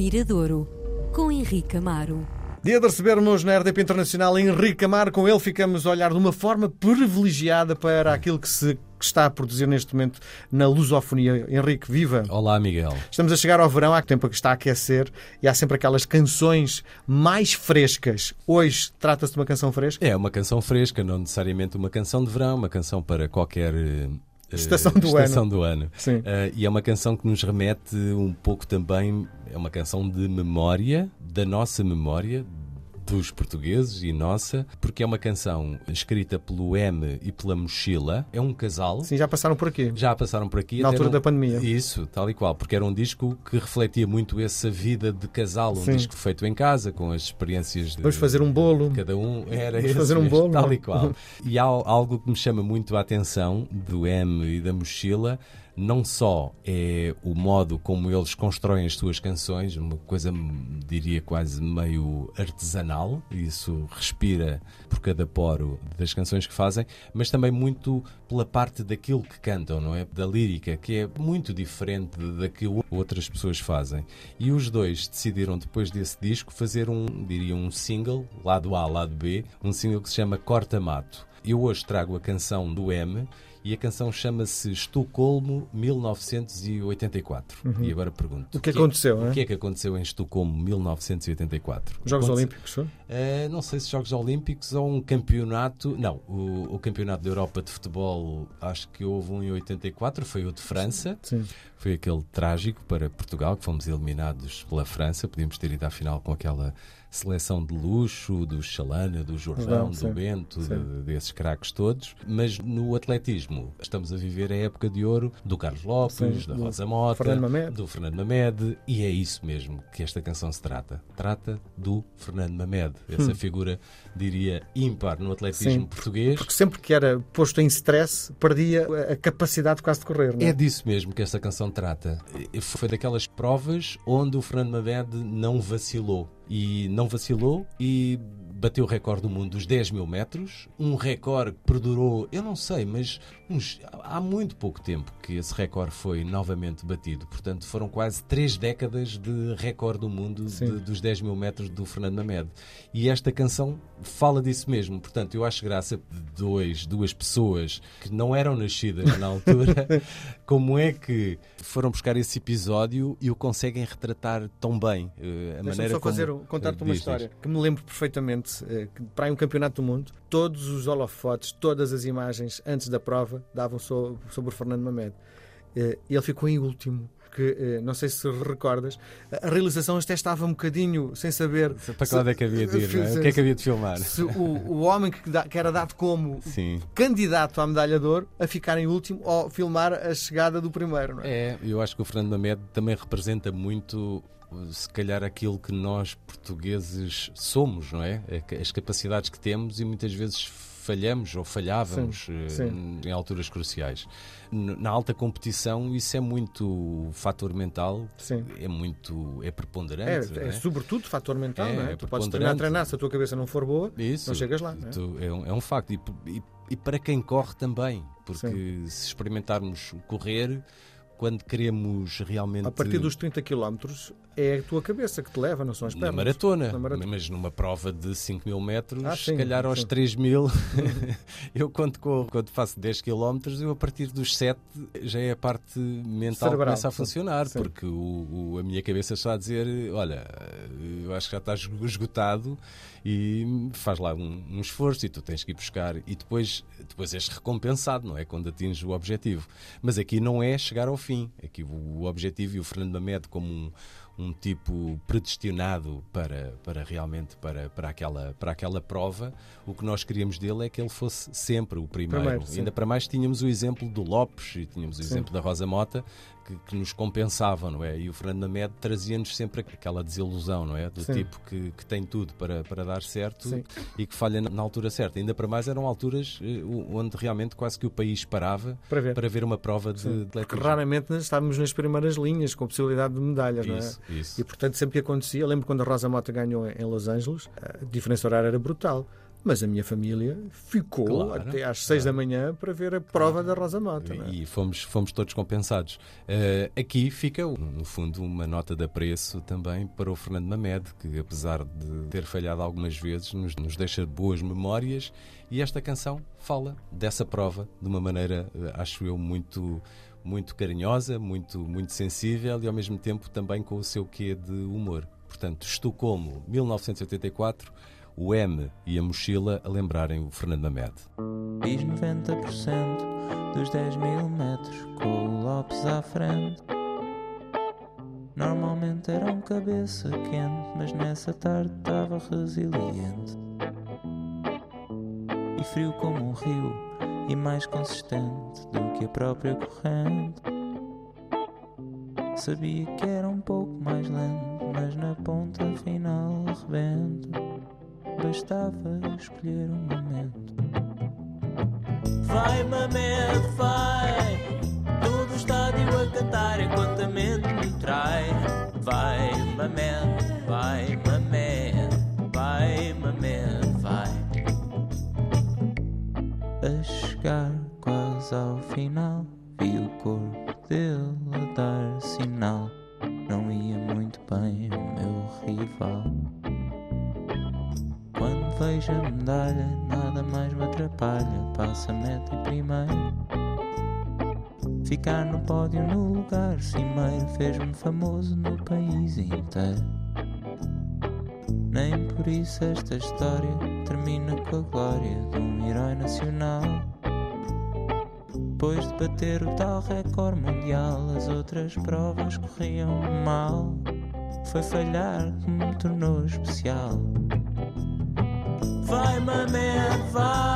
Miradouro, com Henrique Amaro. Dia de recebermos na RDP Internacional Henrique Amaro. Com ele ficamos a olhar de uma forma privilegiada para aquilo que se que está a produzir neste momento na lusofonia. Henrique, viva! Olá, Miguel. Estamos a chegar ao verão, há tempo que está a aquecer e há sempre aquelas canções mais frescas. Hoje trata-se de uma canção fresca? É uma canção fresca, não necessariamente uma canção de verão, uma canção para qualquer uh, estação do estação ano. Do ano. Sim. Uh, e é uma canção que nos remete um pouco também, é uma canção de memória, da nossa memória, dos portugueses e nossa, porque é uma canção escrita pelo M e pela Mochila. É um casal. Sim, já passaram por aqui. Já passaram por aqui. Na altura um... da pandemia. Isso, tal e qual, porque era um disco que refletia muito essa vida de casal, um Sim. disco feito em casa, com as experiências de Vamos fazer um bolo. cada um. Era Vamos esse fazer um bolo. tal e qual. E há algo que me chama muito a atenção do M e da Mochila não só é o modo como eles constroem as suas canções, uma coisa, diria, quase meio artesanal, isso respira por cada poro das canções que fazem, mas também muito pela parte daquilo que cantam, não é? Da lírica, que é muito diferente da que outras pessoas fazem. E os dois decidiram, depois desse disco, fazer um, diria, um single, lado A, lado B, um single que se chama Corta Mato. Eu hoje trago a canção do M e a canção chama-se Estocolmo 1984. Uhum. E agora pergunto: O que aconteceu, O não é? que é que aconteceu em Estocolmo 1984? Jogos Aconte- Olímpicos? Eh, não sei se Jogos Olímpicos ou um campeonato. Não, o, o Campeonato da Europa de Futebol, acho que houve um em 84, foi o de França. Sim. Foi aquele trágico para Portugal, que fomos eliminados pela França. Podíamos ter ido à final com aquela seleção de luxo, do Chalana, do Jordão, Não, sim, do Bento, sim. de- desses craques todos. Mas no atletismo, estamos a viver a época de ouro do Carlos Lopes, Sim, da Rosa Mota, Fernando Mamed. do Fernando Mamed, e é isso mesmo que esta canção se trata. Trata do Fernando Mamed, essa figura, diria, ímpar no atletismo Hum. Sim, português. Porque sempre que era posto em stress, perdia a capacidade quase de correr, não é? É disso mesmo que esta canção trata. Foi daquelas provas onde o Fernando Mamed não vacilou. E não vacilou e bateu o recorde do mundo dos 10 mil metros. Um recorde que perdurou, eu não sei, mas uns- há muito pouco tempo que esse recorde foi novamente batido. Portanto, foram quase três décadas de recorde do mundo de- dos 10 mil metros do Fernando Mamed. E esta canção fala disso mesmo. Portanto, eu acho graça de dois, duas pessoas que não eram nascidas na altura, como é que foram buscar esse episódio e o conseguem retratar tão bem. eh, A maneira só fazer, como... contar-te uma história que me lembro perfeitamente. Eh, que Para um campeonato do mundo, todos os holofotes, todas as imagens antes da prova davam so- sobre o Fernando Mamed. Eh, Ele ficou em último. Que, eh, não sei se recordas, a realização até estava um bocadinho sem saber Para que lado é que havia de ir, é? O que é que havia de filmar? se o, o homem que, dá- que era dado como Sim. candidato à medalha de ouro a ficar em último ou filmar a chegada do primeiro. Não é? É, eu acho que o Fernando Mamed também representa muito, se calhar, aquilo que nós portugueses somos, não é? As capacidades que temos e muitas vezes falhamos ou falhávamos Sim, eh, sim. em alturas cruciais. Na alta competição, isso é muito fator mental, Sim. é muito é É, preponderante. não é é? sobretudo fator mental, É, não é? é Tu podes treinar, treinar, se a tua cabeça não for boa, Isso. não chegas lá. Não é? Tu- é, um, é um facto. E, e- e para quem corre também, porque se experimentarmos correr, quando queremos realmente. A partir dos 30 km é a tua cabeça que te leva, não são as Na pernas. maratona, Na maratona. mas numa prova de 5 mil metros, Ah, se sim, calhar aos sim. 3 mil, eu quando corro, quando faço 10 km, eu a partir dos 7 já é a parte mental que Cerebral, começa a funcionar, Sim. porque o, o- a minha cabeça está a dizer: olha, eu acho que já estás esgotado e faz lá um, um esforço e tu tens que ir buscar e depois, depois és recompensado, não é? Quando atinges o objetivo. Mas aqui não é chegar ao fim. Aqui o, o objetivo e o Fernando Mamed como um, um tipo predestinado para, para realmente para, para, aquela, para aquela prova, o que nós queríamos dele é que ele fosse sempre o primeiro. Primeiro. Ainda para mais tínhamos o exemplo do Lopes e tínhamos o Sim. exemplo da Rosa Mota que, que nos compensavam, não é? E o Fernando Mamed trazia-nos sempre aquela desilusão, não é? Do Sim. tipo que, que tem tudo para, para dar certo Sim. e que falha na, altura certa. Ainda para mais eram alturas eh, onde realmente quase que o país parava Para ver. para ver uma prova de, de Porque raramente estávamos nas primeiras linhas com possibilidade de medalhas, não é? Isso. E portanto sempre que acontecia, lembro quando a Rosa Mota ganhou em Los Angeles, a diferença horária era brutal. Mas a minha família ficou Claro, até às seis da manhã para ver a prova da Rosa Mota. é? E fomos, fomos todos compensados. Eh, aqui fica, no fundo, uma nota de apreço também para o Fernando Mamed, que apesar de ter falhado algumas vezes, nos, nos deixa boas memórias e esta canção fala dessa prova de uma maneira, eh, acho eu, muito muito carinhosa, muito, muito sensível e ao mesmo tempo também com o seu quê de humor. Portanto, Estocolmo, 1984, o M e a mochila a lembrarem o Fernando Mamed. Fiz 90% dos 10 mil metros com o Lopes à frente. Normalmente era um cabeça quente, mas nessa tarde estava resiliente. E frio como um rio, e mais consistente do que a própria corrente. Sabia que era um pouco mais lento, mas na ponta final arrebento. Bastava escolher um momento. Vai, Mamed, vai. Todo o estádio a cantar enquanto a mente me trai. Vai, Mamed, vai, Mamed, vai, Mamed, vai. A chegar quase ao final, vi o corpo dele a dar sinal. Não ia muito bem o meu rival. Quando vejo a medalha, nada mais me atrapalha. Passa a meta em primeiro. Ficar no pódio no lugar cimeiro fez-me famoso no país inteiro. Nem por isso esta história termina com a glória de um herói nacional. Depois de bater o tal recorde mundial, as outras provas corriam mal. Foi falhar que me tornou especial. Vai, Mamed, vai!